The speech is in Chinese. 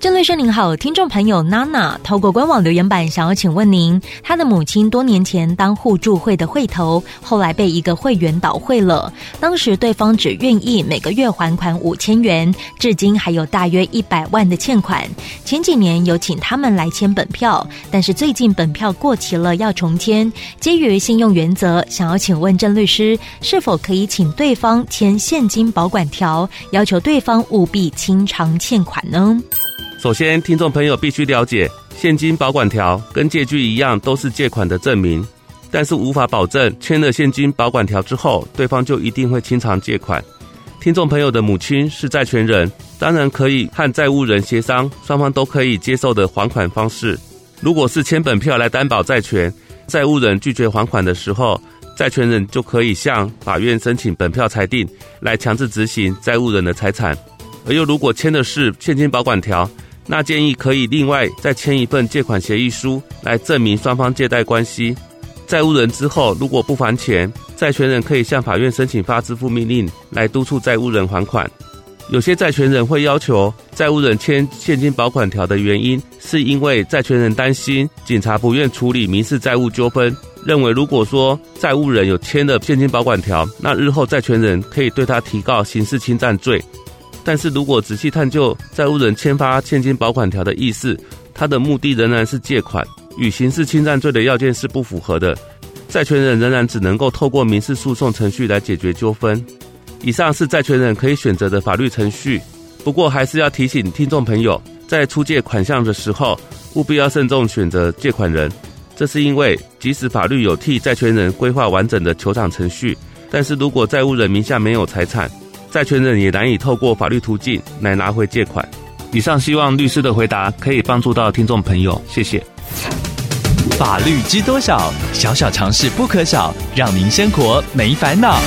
郑律师您好，听众朋友娜娜透过官网留言板想要请问您，她的母亲多年前当互助会的会头，后来被一个会员倒会了，当时对方只愿意每个月还款五千元，至今还有大约一百万的欠款。前几年有请他们来签本票，但是最近本票过期了要重签，基于信用原则，想要请问郑律师，是否可以请对方签现金保管条，要求对方务必清偿欠款呢？首先，听众朋友必须了解，现金保管条跟借据一样，都是借款的证明，但是无法保证签了现金保管条之后，对方就一定会清偿借款。听众朋友的母亲是债权人，当然可以和债务人协商，双方都可以接受的还款方式。如果是签本票来担保债权，债务人拒绝还款的时候，债权人就可以向法院申请本票裁定，来强制执行债务人的财产。而又如果签的是现金保管条，那建议可以另外再签一份借款协议书来证明双方借贷关系。债务人之后如果不还钱，债权人可以向法院申请发支付命令来督促债务人还款。有些债权人会要求债务人签现金保管条的原因，是因为债权人担心警察不愿处理民事债务纠纷，认为如果说债务人有签了现金保管条，那日后债权人可以对他提告刑事侵占罪。但是如果仔细探究债务人签发现金保管条的意思，他的目的仍然是借款，与刑事侵占罪的要件是不符合的。债权人仍然只能够透过民事诉讼程序来解决纠纷。以上是债权人可以选择的法律程序，不过还是要提醒听众朋友，在出借款项的时候，务必要慎重选择借款人。这是因为，即使法律有替债权人规划完整的求偿程序，但是如果债务人名下没有财产，债权人也难以透过法律途径来拿回借款。以上希望律师的回答可以帮助到听众朋友，谢谢。法律知多少？小小常识不可少，让您生活没烦恼。